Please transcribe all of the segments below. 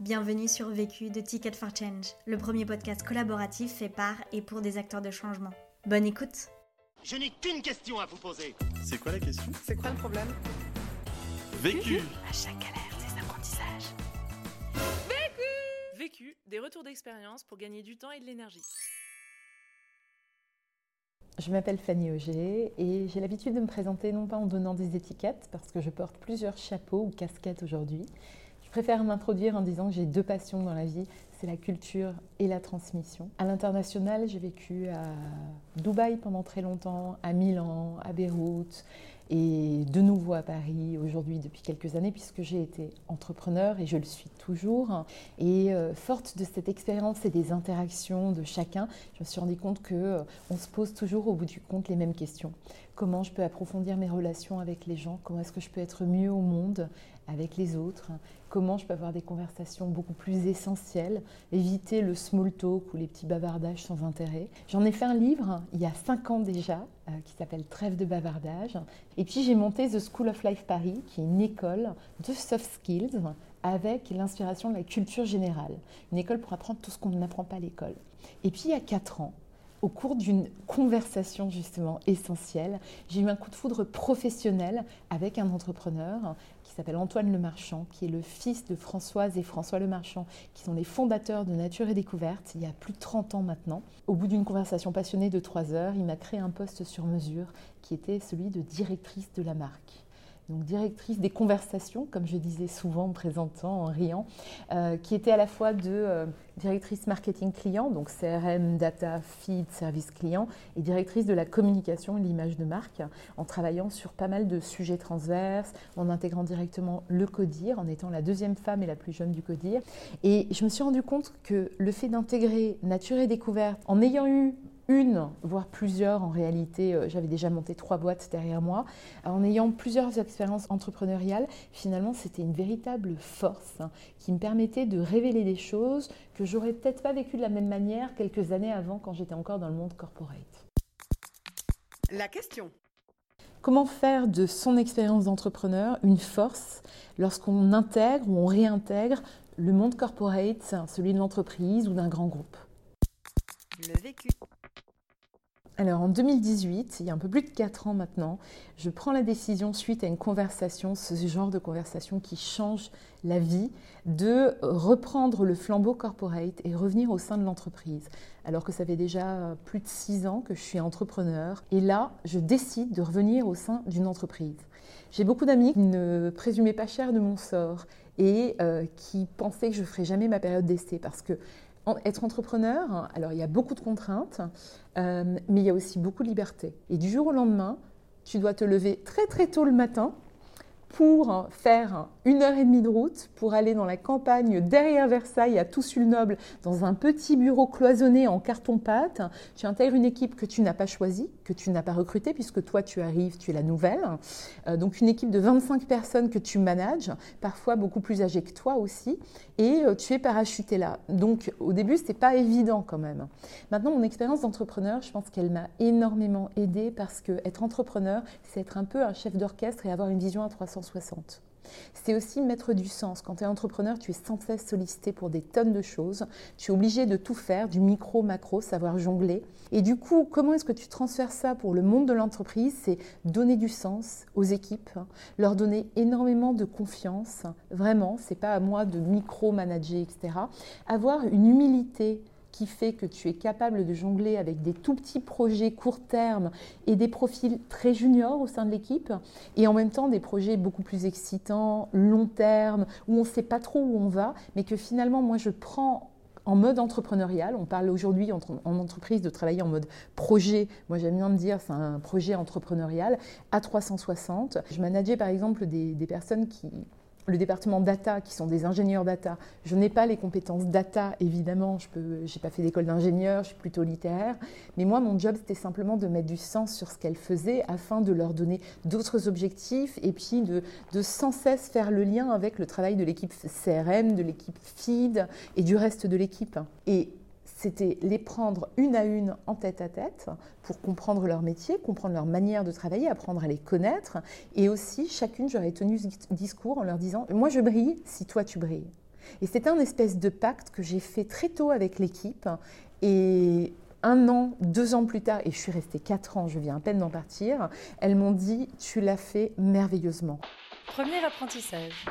Bienvenue sur Vécu de Ticket for Change, le premier podcast collaboratif fait par et pour des acteurs de changement. Bonne écoute Je n'ai qu'une question à vous poser. C'est quoi la question? C'est quoi le problème? Vécu À chaque galère, des apprentissages. Vécu, des retours d'expérience pour gagner du temps et de l'énergie. Je m'appelle Fanny Auger et j'ai l'habitude de me présenter non pas en donnant des étiquettes, parce que je porte plusieurs chapeaux ou casquettes aujourd'hui. Je préfère m'introduire en disant que j'ai deux passions dans la vie, c'est la culture et la transmission. À l'international, j'ai vécu à Dubaï pendant très longtemps, à Milan, à Beyrouth et de nouveau à Paris aujourd'hui depuis quelques années puisque j'ai été entrepreneur et je le suis toujours. Et euh, forte de cette expérience et des interactions de chacun, je me suis rendu compte que euh, on se pose toujours au bout du compte les mêmes questions. Comment je peux approfondir mes relations avec les gens? Comment est-ce que je peux être mieux au monde avec les autres? Comment je peux avoir des conversations beaucoup plus essentielles? Éviter le small talk ou les petits bavardages sans intérêt. J'en ai fait un livre il y a cinq ans déjà euh, qui s'appelle Trêve de bavardage. Et puis j'ai monté The School of Life Paris, qui est une école de soft skills avec l'inspiration de la culture générale. Une école pour apprendre tout ce qu'on n'apprend pas à l'école. Et puis il y a quatre ans, au cours d'une conversation justement essentielle, j'ai eu un coup de foudre professionnel avec un entrepreneur qui s'appelle Antoine Lemarchand, qui est le fils de Françoise et François Lemarchand, qui sont les fondateurs de Nature et Découverte, il y a plus de 30 ans maintenant. Au bout d'une conversation passionnée de trois heures, il m'a créé un poste sur mesure qui était celui de directrice de la marque donc directrice des conversations, comme je disais souvent en présentant, en riant, euh, qui était à la fois de euh, directrice marketing client, donc CRM, data, feed, service client, et directrice de la communication et l'image de marque, en travaillant sur pas mal de sujets transverses, en intégrant directement le CODIR, en étant la deuxième femme et la plus jeune du CODIR. Et je me suis rendu compte que le fait d'intégrer nature et découverte, en ayant eu une, voire plusieurs en réalité, euh, j'avais déjà monté trois boîtes derrière moi, en ayant plusieurs expériences entrepreneuriales, finalement c'était une véritable force hein, qui me permettait de révéler des choses que j'aurais peut-être pas vécues de la même manière quelques années avant quand j'étais encore dans le monde corporate. La question Comment faire de son expérience d'entrepreneur une force lorsqu'on intègre ou on réintègre le monde corporate, celui de l'entreprise ou d'un grand groupe? Le vécu. Alors en 2018, il y a un peu plus de 4 ans maintenant, je prends la décision suite à une conversation, ce genre de conversation qui change la vie, de reprendre le flambeau corporate et revenir au sein de l'entreprise. Alors que ça fait déjà plus de 6 ans que je suis entrepreneur. Et là, je décide de revenir au sein d'une entreprise. J'ai beaucoup d'amis qui ne présumaient pas cher de mon sort et euh, qui pensaient que je ne ferais jamais ma période d'essai parce que être entrepreneur, alors il y a beaucoup de contraintes, euh, mais il y a aussi beaucoup de liberté. Et du jour au lendemain, tu dois te lever très très tôt le matin pour faire une heure et demie de route pour aller dans la campagne derrière Versailles à Toussul-Noble dans un petit bureau cloisonné en carton-pâte. Tu intègres une équipe que tu n'as pas choisie, que tu n'as pas recrutée puisque toi tu arrives, tu es la nouvelle. Euh, donc une équipe de 25 personnes que tu manages, parfois beaucoup plus âgées que toi aussi, et euh, tu es parachuté là. Donc au début c'était pas évident quand même. Maintenant mon expérience d'entrepreneur, je pense qu'elle m'a énormément aidée parce que être entrepreneur, c'est être un peu un chef d'orchestre et avoir une vision à 360. C'est aussi mettre du sens. Quand tu es entrepreneur, tu es sans cesse sollicité pour des tonnes de choses. Tu es obligé de tout faire, du micro, macro, savoir jongler. Et du coup, comment est-ce que tu transfères ça pour le monde de l'entreprise? C'est donner du sens aux équipes, leur donner énormément de confiance. Vraiment, c'est pas à moi de micro-manager, etc. Avoir une humilité qui fait que tu es capable de jongler avec des tout petits projets court terme et des profils très juniors au sein de l'équipe, et en même temps des projets beaucoup plus excitants, long terme, où on ne sait pas trop où on va, mais que finalement moi je prends en mode entrepreneurial. On parle aujourd'hui en, entreprise de travailler en mode projet. Moi, j'aime bien me dire c'est un projet entrepreneurial à 360. Je manageais par exemple des personnes qui, le département data, qui sont des ingénieurs data. Je n'ai pas les compétences data, évidemment. Je n'ai pas fait d'école d'ingénieur, je suis plutôt littéraire. Mais moi, mon job, c'était simplement de mettre du sens sur ce qu'elles faisaient afin de leur donner d'autres objectifs et puis de, de sans cesse faire le lien avec le travail de l'équipe CRM, de l'équipe feed et du reste de l'équipe. Et c'était les prendre une à une en tête à tête pour comprendre leur métier, comprendre leur manière de travailler, apprendre à les connaître. Et aussi, chacune, j'aurais tenu ce discours en leur disant, moi je brille si toi tu brilles. Et c'était un espèce de pacte que j'ai fait très tôt avec l'équipe. Et un an, deux ans plus tard, et je suis restée quatre ans, je viens à peine d'en partir, elles m'ont dit Tu l'as fait merveilleusement. Premier apprentissage.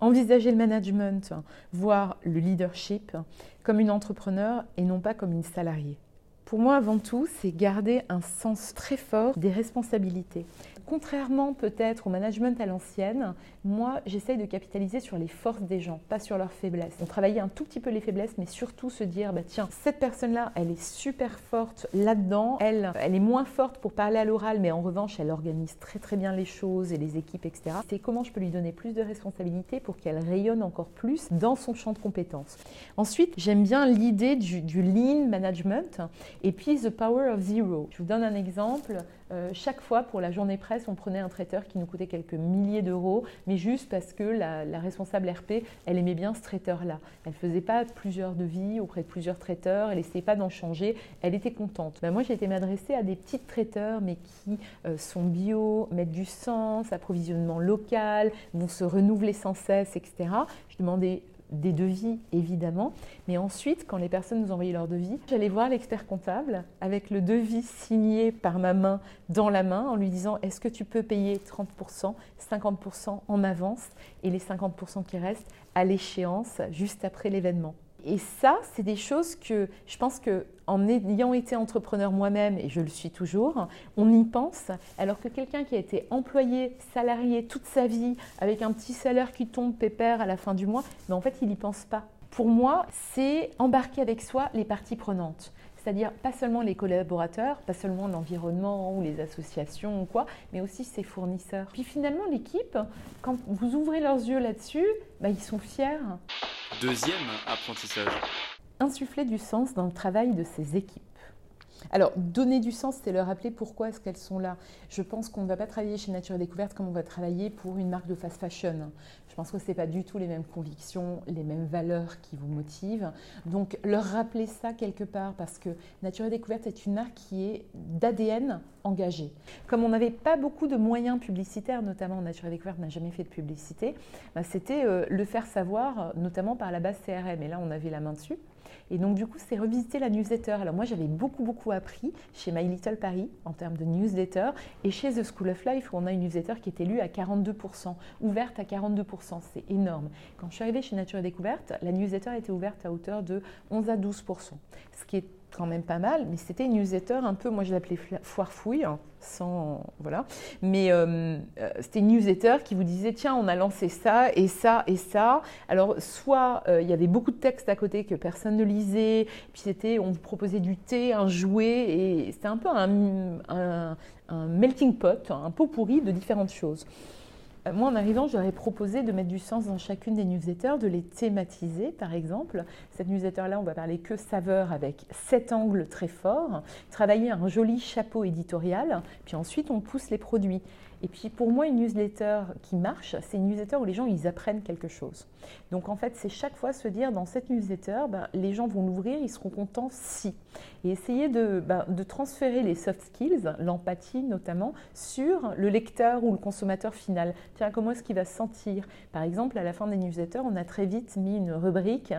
Envisager le management, voir le leadership comme une entrepreneur et non pas comme une salariée. Pour moi, avant tout, c'est garder un sens très fort des responsabilités. Contrairement peut-être au management à l'ancienne, moi j'essaye de capitaliser sur les forces des gens, pas sur leurs faiblesses. On travaillait un tout petit peu les faiblesses, mais surtout se dire, bah tiens, cette personne-là, elle est super forte là-dedans, elle, elle est moins forte pour parler à l'oral, mais en revanche, elle organise très très bien les choses et les équipes, etc. C'est comment je peux lui donner plus de responsabilités pour qu'elle rayonne encore plus dans son champ de compétences. Ensuite, j'aime bien l'idée du, du lean management et puis the power of zero. Je vous donne un exemple. Euh, chaque fois pour la journée presse, on prenait un traiteur qui nous coûtait quelques milliers d'euros, mais juste parce que la, responsable RP, elle aimait bien ce traiteur-là. Elle ne faisait pas plusieurs devis auprès de plusieurs traiteurs, elle n'essayait pas d'en changer, elle était contente. Ben, moi, j'ai été m'adresser à des petits traiteurs, mais qui euh, sont bio, mettent du sens, approvisionnement local, vont se renouveler sans cesse, etc. Je demandais des devis évidemment, mais ensuite, quand les personnes nous envoyaient leurs devis, j'allais voir l'expert comptable avec le devis signé par ma main dans la main en lui disant est-ce que tu peux payer 30%, 50% en avance et les 50% qui restent à l'échéance juste après l'événement. Et ça, c'est des choses que je pense que en ayant été entrepreneur moi-même, et je le suis toujours, on y pense, alors que quelqu'un qui a été employé, salarié toute sa vie, avec un petit salaire qui tombe pépère à la fin du mois, mais en fait, il n'y pense pas. Pour moi, c'est embarquer avec soi les parties prenantes c'est-à-dire pas seulement les collaborateurs, pas seulement l'environnement ou les associations ou quoi, mais aussi ses fournisseurs. Puis finalement, l'équipe, quand vous ouvrez leurs yeux là-dessus, bah, ils sont fiers. Deuxième apprentissage. Insuffler du sens dans le travail de ses équipes. Alors, donner du sens, c'est leur rappeler pourquoi est-ce qu'elles sont là. Je pense qu'on ne va pas travailler chez Nature et Découverte comme on va travailler pour une marque de fast fashion. Je pense que ce n'est pas du tout les mêmes convictions, les mêmes valeurs qui vous motivent. Donc, leur rappeler ça quelque part, parce que Nature et Découverte est une marque qui est d'ADN engagé. Comme on n'avait pas beaucoup de moyens publicitaires, notamment Nature et Découverte n'a jamais fait de publicité, bah, c'était euh, le faire savoir, notamment par la base CRM. Et là, on avait la main dessus. Et donc, du coup, c'est revisiter la newsletter. Alors, moi, j'avais beaucoup, beaucoup appris chez My Little Paris en termes de newsletter et chez The School of Life où on a une newsletter qui était lue à 42%, ouverte à 42%. C'est énorme. Quand je suis arrivée chez Nature et Découverte, la newsletter était ouverte à hauteur de 11 à 12%, ce qui est quand même pas mal, mais c'était une newsletter un peu, moi je l'appelais foire fouille, hein, sans voilà, mais euh, euh, c'était une newsletter qui vous disait tiens on a lancé ça et ça et ça. Alors soit euh, il y avait beaucoup de textes à côté que personne ne lisait, puis c'était on vous proposait du thé, un jouet et c'était un peu un, un melting pot, un pot pourri de différentes choses. Euh, moi, en arrivant, j'aurais proposé de mettre du sens dans chacune des newsletters, de les thématiser, par exemple. Cette newsletter-là, on va parler que saveur avec sept angles très forts, travailler un joli chapeau éditorial, puis ensuite on pousse les produits. Et puis pour moi, une newsletter qui marche, c'est une newsletter où les gens ils apprennent quelque chose. Donc en fait, c'est chaque fois se dire dans cette newsletter, ben, les gens vont l'ouvrir, ils seront contents si. Et essayer de, ben, de transférer les soft skills, l'empathie notamment, sur le lecteur ou le consommateur final. Tiens, comment est-ce qu'il va se sentir? Par exemple, à la fin des newsletters, on a très vite mis une rubrique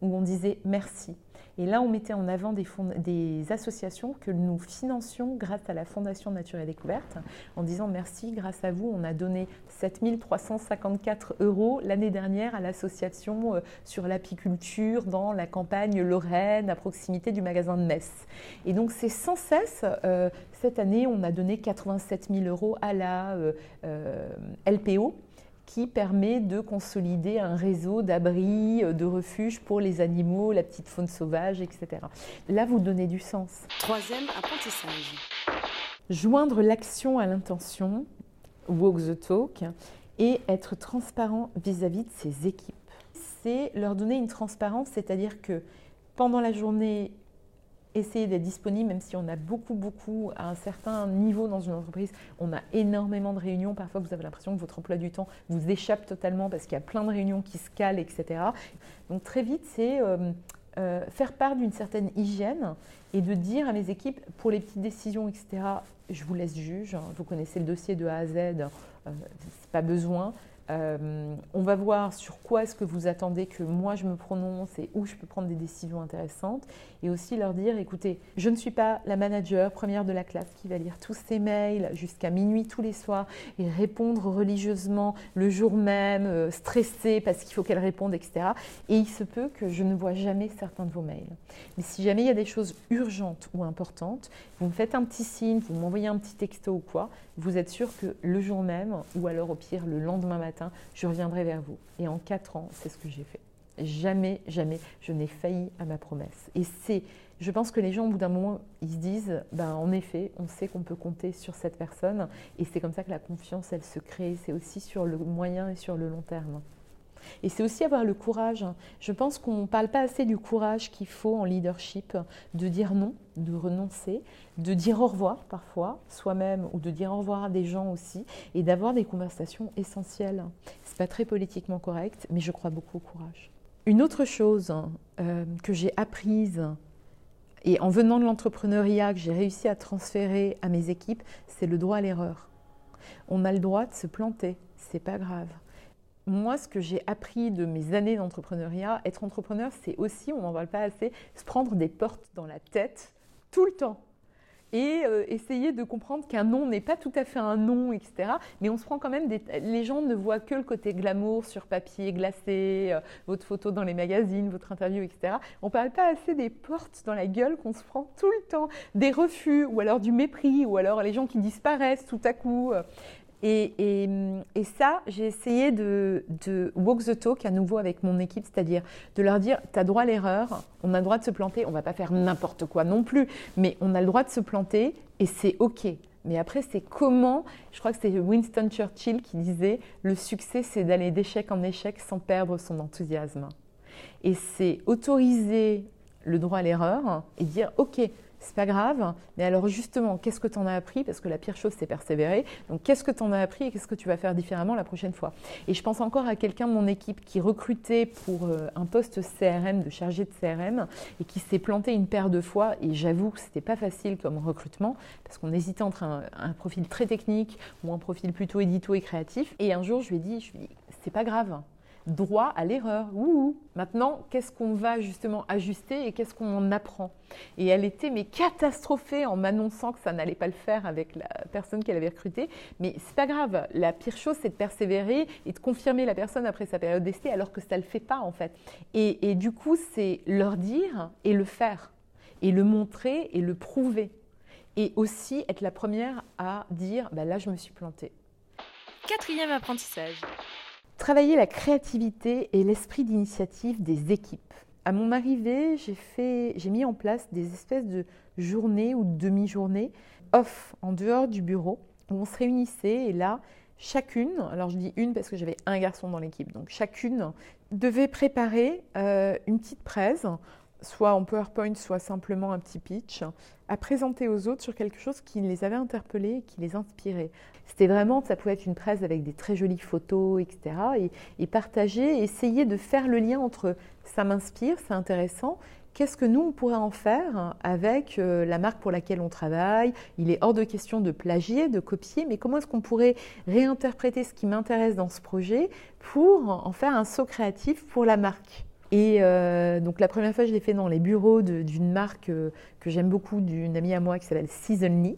où on disait merci. Et là, on mettait en avant des, associations que nous financions grâce à la Fondation Nature et Découverte, en disant merci, grâce à vous, on a donné 7354 euros l'année dernière à l'association euh, sur l'apiculture dans la campagne Lorraine, à proximité du magasin de Metz. Et donc, c'est sans cesse, euh, cette année, on a donné 87 000 euros à la euh, LPO qui permet de consolider un réseau d'abris, euh, de refuges pour les animaux, la petite faune sauvage, etc. Là, vous donnez du sens. Troisième apprentissage. Joindre l'action à l'intention, walk the talk, et être transparent vis-à-vis de ses équipes. C'est leur donner une transparence, c'est-à-dire que pendant la journée, essayer d'être disponible, même si on a beaucoup, beaucoup, à un certain niveau dans une entreprise, on a énormément de réunions. Parfois, vous avez l'impression que votre emploi du temps vous échappe totalement parce qu'il y a plein de réunions qui se calent, etc. Donc, très vite, c'est euh, euh, faire part d'une certaine hygiène et de dire à mes équipes, pour les petites décisions, etc., je vous laisse juge, vous connaissez le dossier de A à Z, euh, pas besoin. Euh, on va voir sur quoi est-ce que vous attendez que moi je me prononce et où je peux prendre des décisions intéressantes. Et aussi leur dire, écoutez, je ne suis pas la manager première de la classe qui va lire tous ces mails jusqu'à minuit tous les soirs et répondre religieusement le jour même, euh, stressée parce qu'il faut qu'elle réponde, etc. Et il se peut que je ne vois jamais certains de vos mails. Mais si jamais il y a des choses urgentes ou importantes, vous me faites un petit signe, vous m'envoyez un petit texto ou quoi, vous êtes sûr que le jour même, ou alors au pire le lendemain matin, je reviendrai vers vous. Et en quatre ans, c'est ce que j'ai fait. Jamais, jamais, je n'ai failli à ma promesse. Et c'est, je pense que les gens, au bout d'un moment, ils se disent, ben, en effet, on sait qu'on peut compter sur cette personne. Et c'est comme ça que la confiance, elle se crée. C'est aussi sur le moyen et sur le long terme. Et c'est aussi avoir le courage. Je pense qu'on ne parle pas assez du courage qu'il faut en leadership, de dire non, de renoncer, de dire au revoir parfois, soi-même, ou de dire au revoir à des gens aussi, et d'avoir des conversations essentielles. Ce n'est pas très politiquement correct, mais je crois beaucoup au courage. Une autre chose euh, que j'ai apprise et en venant de l'entrepreneuriat que j'ai réussi à transférer à mes équipes, c'est le droit à l'erreur. On a le droit de se planter, c'est pas grave moi, ce que j'ai appris de mes années d'entrepreneuriat, être entrepreneur, c'est aussi, on n'en parle pas assez, se prendre des portes dans la tête tout le temps. Et euh, essayer de comprendre qu'un non n'est pas tout à fait un non, etc. Mais on se prend quand même des... Les gens ne voient que le côté glamour sur papier glacé, euh, votre photo dans les magazines, votre interview, etc. On ne parle pas assez des portes dans la gueule qu'on se prend tout le temps, des refus, ou alors du mépris, ou alors les gens qui disparaissent tout à coup. Et, ça, j'ai essayé de, walk the talk à nouveau avec mon équipe, c'est-à-dire de leur dire, tu as droit à l'erreur, on a le droit de se planter, on va pas faire n'importe quoi non plus, mais on a le droit de se planter et c'est OK. Mais après, c'est comment, je crois que c'est Winston Churchill qui disait, le succès, c'est d'aller d'échec en échec sans perdre son enthousiasme. Et c'est autoriser le droit à l'erreur et dire, OK, c'est pas grave. Mais alors justement, qu'est-ce que tu en as appris? Parce que la pire chose, c'est persévérer. Donc qu'est-ce que tu en as appris et qu'est-ce que tu vas faire différemment la prochaine fois? Et je pense encore à quelqu'un de mon équipe qui recrutait pour euh, un poste CRM, de chargé de CRM, et qui s'est planté une paire de fois. Et j'avoue que c'était pas facile comme recrutement, parce qu'on hésitait entre un, profil très technique ou un profil plutôt édito et créatif. Et un jour, je lui ai dit, je lui ai dit c'est pas grave droit à l'erreur. Maintenant, qu'est-ce qu'on va justement ajuster et qu'est-ce qu'on en apprend? Et elle était mais catastrophée en m'annonçant que ça n'allait pas le faire avec la personne qu'elle avait recrutée. Mais c'est pas grave. La pire chose, c'est de persévérer et de confirmer la personne après sa période d'essai, alors que ça le fait pas en fait. Et, du coup, c'est leur dire et le faire, et le montrer et le prouver. Et aussi être la première à dire bah là, je me suis plantée. Quatrième apprentissage travailler la créativité et l'esprit d'initiative des équipes. À mon arrivée, j'ai mis en place des espèces de journées ou demi-journées off, en dehors du bureau, où on se réunissait et là, chacune, alors je dis une parce que j'avais un garçon dans l'équipe, donc chacune devait préparer euh, une petite presse soit en PowerPoint, soit simplement un petit pitch, à présenter aux autres sur quelque chose qui les avait interpellés, qui les inspirait. C'était vraiment, ça pouvait être une presse avec des très jolies photos, etc. Et, partager, essayer de faire le lien entre ça m'inspire, c'est intéressant, qu'est-ce que nous, on pourrait en faire avec euh, la marque pour laquelle on travaille? Il est hors de question de plagier, de copier, mais comment est-ce qu'on pourrait réinterpréter ce qui m'intéresse dans ce projet pour en faire un saut créatif pour la marque? Et euh, donc la première fois, je l'ai fait dans les bureaux d'une marque euh, que j'aime beaucoup, d'une amie à moi qui s'appelle Seasonly.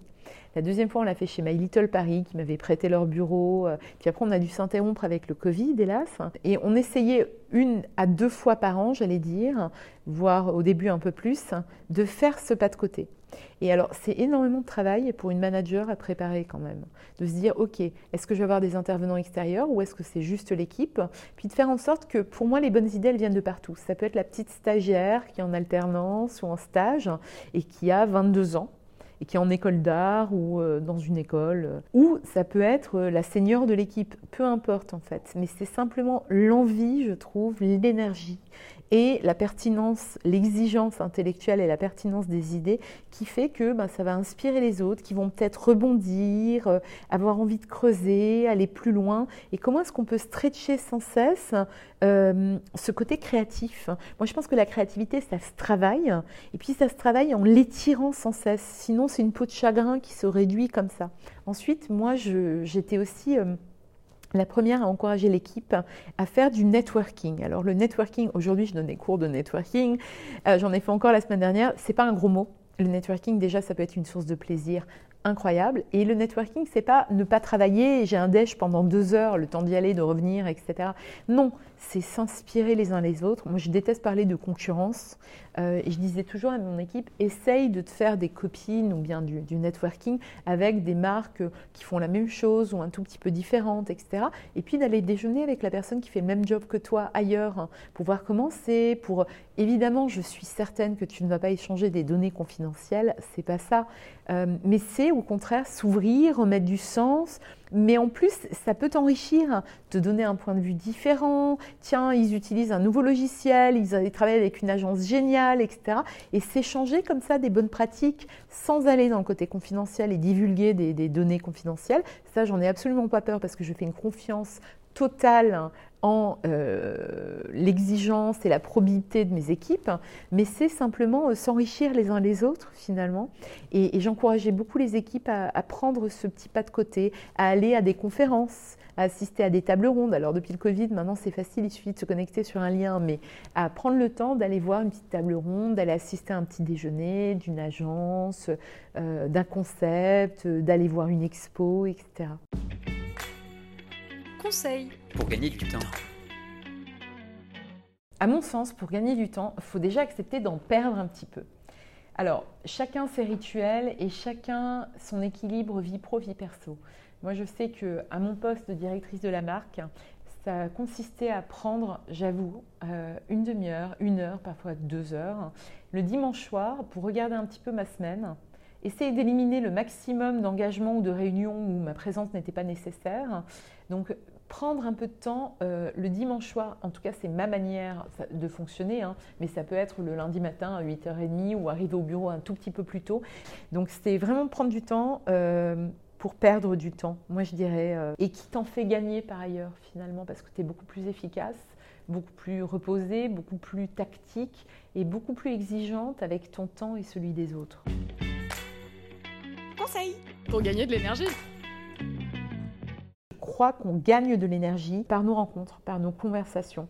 La deuxième fois, on l'a fait chez My Little Paris, qui m'avait prêté leur bureau. Euh, puis après, on a dû s'interrompre avec le Covid, hélas. Et on essayait une à deux fois par an, j'allais dire, voire au début un peu plus, de faire ce pas de côté. Et alors, c'est énormément de travail pour une manager à préparer quand même. De se dire, OK, est-ce que je vais avoir des intervenants extérieurs ou est-ce que c'est juste l'équipe? Puis de faire en sorte que pour moi, les bonnes idées, elles viennent de partout. Ça peut être la petite stagiaire qui est en alternance ou en stage et qui a 22 ans et qui est en école d'art ou euh, dans une école. Ou ça peut être la seigneur de l'équipe, peu importe en fait. Mais c'est simplement l'envie, je trouve, l'énergie et la pertinence, l'exigence intellectuelle et la pertinence des idées qui fait que ben, ça va inspirer les autres, qui vont peut-être rebondir, euh, avoir envie de creuser, aller plus loin. Et comment est-ce qu'on peut stretcher sans cesse euh, ce côté créatif? Moi, je pense que la créativité, ça se travaille, et puis ça se travaille en l'étirant sans cesse. Sinon, c'est une peau de chagrin qui se réduit comme ça. Ensuite, moi, j'étais aussi... Euh, La première, à encourager l'équipe à faire du networking. Alors le networking, aujourd'hui je donne des cours de networking, euh, j'en ai fait encore la semaine dernière, c'est pas un gros mot. Le networking, déjà, ça peut être une source de plaisir incroyable. Et le networking, c'est pas ne pas travailler, j'ai un déj pendant deux heures, le temps d'y aller, de revenir, etc. Non, c'est s'inspirer les uns les autres. Moi, je déteste parler de concurrence. Euh, et je disais toujours à mon équipe, essaye de te faire des copines ou bien du, networking avec des marques qui font la même chose ou un tout petit peu différentes, etc. Et puis d'aller déjeuner avec la personne qui fait le même job que toi ailleurs hein, pour voir comment c'est. Pour évidemment, je suis certaine que tu ne vas pas échanger des données confidentielles, c'est pas ça. Euh, mais c'est au contraire s'ouvrir, remettre du sens, mais en plus, ça peut t'enrichir, te donner un point de vue différent. Tiens, ils utilisent un nouveau logiciel, ils travaillent avec une agence géniale, etc. Et s'échanger comme ça des bonnes pratiques sans aller dans le côté confidentiel et divulguer des, données confidentielles. Ça, j'en ai absolument pas peur parce que je fais une confiance totale en euh, l'exigence et la probité de mes équipes, mais c'est simplement euh, s'enrichir les uns les autres finalement. Et, j'encourageais beaucoup les équipes à, prendre ce petit pas de côté, à aller à des conférences, à assister à des tables rondes. Alors depuis le Covid, maintenant c'est facile, il suffit de se connecter sur un lien, mais à prendre le temps d'aller voir une petite table ronde, d'aller assister à un petit déjeuner d'une agence, euh, d'un concept, d'aller voir une expo, etc. Conseil pour gagner du temps. À mon sens, pour gagner du temps, il faut déjà accepter d'en perdre un petit peu. Alors, chacun ses rituels et chacun son équilibre vie pro, vie perso. Moi, je sais que à mon poste de directrice de la marque, ça consistait à prendre, j'avoue, euh, une demi-heure, une heure, parfois deux heures, le dimanche soir pour regarder un petit peu ma semaine, essayer d'éliminer le maximum d'engagements ou de réunions où ma présence n'était pas nécessaire. Prendre un peu de temps euh, le dimanche soir, en tout cas c'est ma manière de fonctionner, hein, mais ça peut être le lundi matin à 8h30 ou arriver au bureau un tout petit peu plus tôt. Donc c'était vraiment prendre du temps euh, pour perdre du temps, moi je dirais, euh, et qui t'en fait gagner par ailleurs finalement, parce que tu es beaucoup plus efficace, beaucoup plus reposée, beaucoup plus tactique et beaucoup plus exigeante avec ton temps et celui des autres. Conseil. Pour gagner de l'énergie crois qu'on gagne de l'énergie par nos rencontres, par nos conversations.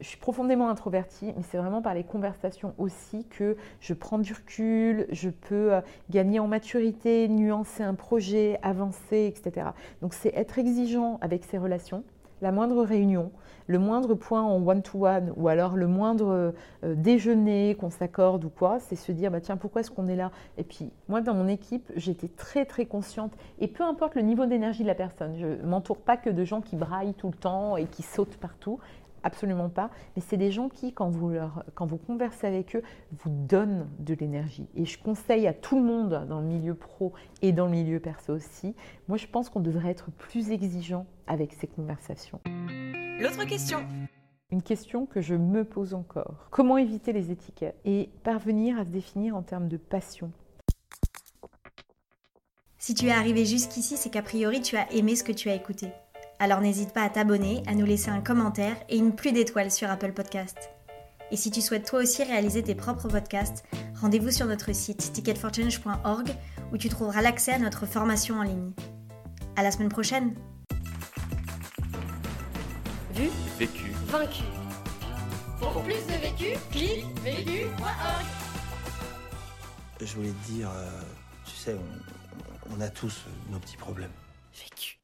Je suis profondément introvertie, mais c'est vraiment par les conversations aussi que je prends du recul, je peux euh, gagner en maturité, nuancer un projet, avancer, etc. Donc c'est être exigeant avec ses relations, la moindre réunion, le moindre point en one-to-one ou alors le moindre euh, déjeuner qu'on s'accorde ou quoi, c'est se dire bah, tiens, pourquoi est-ce qu'on est là? Et puis, moi, dans mon équipe, j'étais très, très consciente. Et peu importe le niveau d'énergie de la personne, je ne m'entoure pas que de gens qui braillent tout le temps et qui sautent partout. Absolument pas. Mais c'est des gens qui, quand vous, leur, quand vous conversez avec eux, vous donnent de l'énergie. Et je conseille à tout le monde dans le milieu pro et dans le milieu perso aussi, moi je pense qu'on devrait être plus exigeant avec ces conversations. L'autre question une question que je me pose encore. Comment éviter les étiquettes et parvenir à se définir en termes de passion? Si tu es arrivé jusqu'ici, c'est qu'a priori tu as aimé ce que tu as écouté. Alors n'hésite pas à t'abonner, à nous laisser un commentaire et une pluie d'étoiles sur Apple Podcast. Et si tu souhaites toi aussi réaliser tes propres podcasts, rendez-vous sur notre site ticketforchange.org où tu trouveras l'accès à notre formation en ligne. À la semaine prochaine! Vu, vécu, vaincu. Pour plus de vécu, clique vécu.org. Je voulais te dire, euh, tu sais, on, on a tous nos petits problèmes. Vécu.